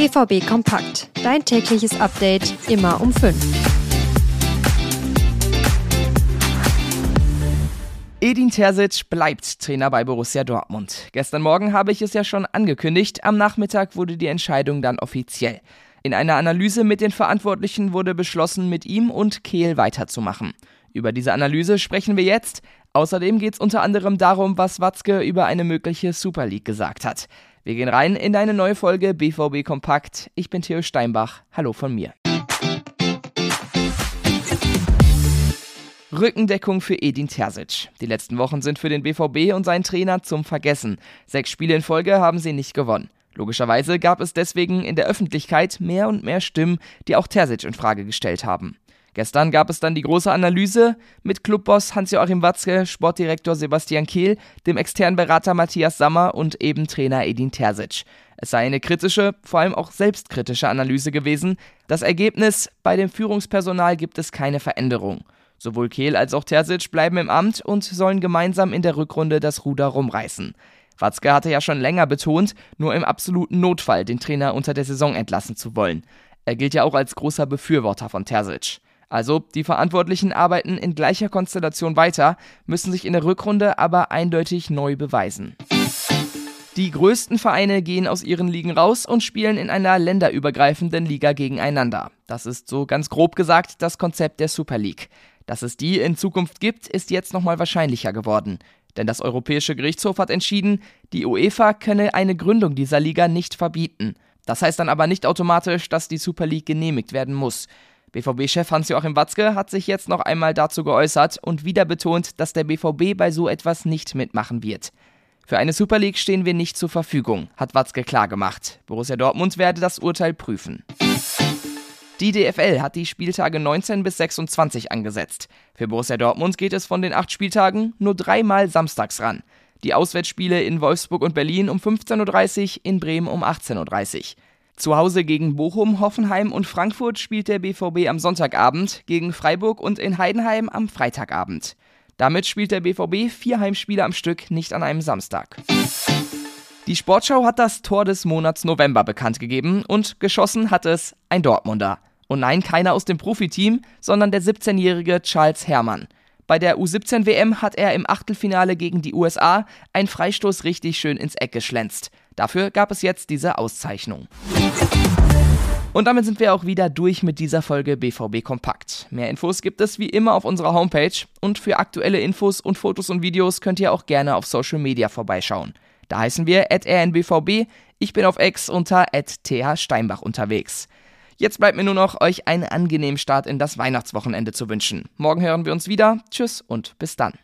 BVB Kompakt. Dein tägliches Update immer um 5. Edin Terzic bleibt Trainer bei Borussia Dortmund. Gestern Morgen habe ich es ja schon angekündigt. Am Nachmittag wurde die Entscheidung dann offiziell. In einer Analyse mit den Verantwortlichen wurde beschlossen, mit ihm und Kehl weiterzumachen. Über diese Analyse sprechen wir jetzt. Außerdem geht es unter anderem darum, was Watzke über eine mögliche Super League gesagt hat. Wir gehen rein in eine neue Folge BVB Kompakt. Ich bin Theo Steinbach. Hallo von mir. Rückendeckung für Edin Terzic. Die letzten Wochen sind für den BVB und seinen Trainer zum Vergessen. Sechs Spiele in Folge haben sie nicht gewonnen. Logischerweise gab es deswegen in der Öffentlichkeit mehr und mehr Stimmen, die auch Terzic in Frage gestellt haben. Gestern gab es dann die große Analyse mit Clubboss Hans-Joachim Watzke, Sportdirektor Sebastian Kehl, dem externen Berater Matthias Sammer und eben Trainer Edin Terzic. Es sei eine kritische, vor allem auch selbstkritische Analyse gewesen. Das Ergebnis, bei dem Führungspersonal gibt es keine Veränderung. Sowohl Kehl als auch Terzic bleiben im Amt und sollen gemeinsam in der Rückrunde das Ruder rumreißen. Watzke hatte ja schon länger betont, nur im absoluten Notfall den Trainer unter der Saison entlassen zu wollen. Er gilt ja auch als großer Befürworter von Terzic. Also die Verantwortlichen arbeiten in gleicher Konstellation weiter, müssen sich in der Rückrunde aber eindeutig neu beweisen. Die größten Vereine gehen aus ihren Ligen raus und spielen in einer länderübergreifenden Liga gegeneinander. Das ist so ganz grob gesagt das Konzept der Super League. Dass es die in Zukunft gibt, ist jetzt nochmal wahrscheinlicher geworden. Denn das Europäische Gerichtshof hat entschieden, die UEFA könne eine Gründung dieser Liga nicht verbieten. Das heißt dann aber nicht automatisch, dass die Super League genehmigt werden muss. BVB-Chef Hans-Joachim Watzke hat sich jetzt noch einmal dazu geäußert und wieder betont, dass der BVB bei so etwas nicht mitmachen wird. Für eine Super League stehen wir nicht zur Verfügung, hat Watzke klargemacht. Borussia Dortmund werde das Urteil prüfen. Die DFL hat die Spieltage 19 bis 26 angesetzt. Für Borussia Dortmund geht es von den acht Spieltagen nur dreimal samstags ran. Die Auswärtsspiele in Wolfsburg und Berlin um 15.30 Uhr, in Bremen um 18.30 Uhr. Zu Hause gegen Bochum, Hoffenheim und Frankfurt spielt der BVB am Sonntagabend, gegen Freiburg und in Heidenheim am Freitagabend. Damit spielt der BVB vier Heimspiele am Stück, nicht an einem Samstag. Die Sportschau hat das Tor des Monats November bekannt gegeben und geschossen hat es ein Dortmunder. Und nein, keiner aus dem Profiteam, sondern der 17-jährige Charles Herrmann. Bei der U17 WM hat er im Achtelfinale gegen die USA einen Freistoß richtig schön ins Eck geschlänzt. Dafür gab es jetzt diese Auszeichnung. Und damit sind wir auch wieder durch mit dieser Folge BVB Kompakt. Mehr Infos gibt es wie immer auf unserer Homepage und für aktuelle Infos und Fotos und Videos könnt ihr auch gerne auf Social Media vorbeischauen. Da heißen wir rnbvb. Ich bin auf X unter thsteinbach unterwegs. Jetzt bleibt mir nur noch, euch einen angenehmen Start in das Weihnachtswochenende zu wünschen. Morgen hören wir uns wieder. Tschüss und bis dann.